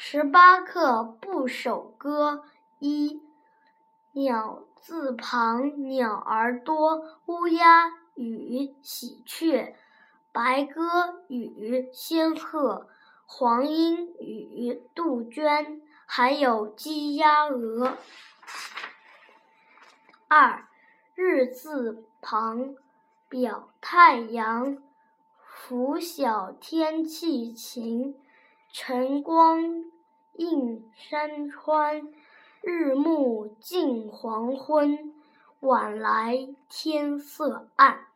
十八课部首歌一。鸟字旁，鸟儿多；乌鸦与喜鹊，白鸽与仙鹤，黄莺与杜鹃，还有鸡鸭鹅。二。日字旁，表太阳，拂晓天气晴，晨光映山川。日暮近黄昏，晚来天色暗。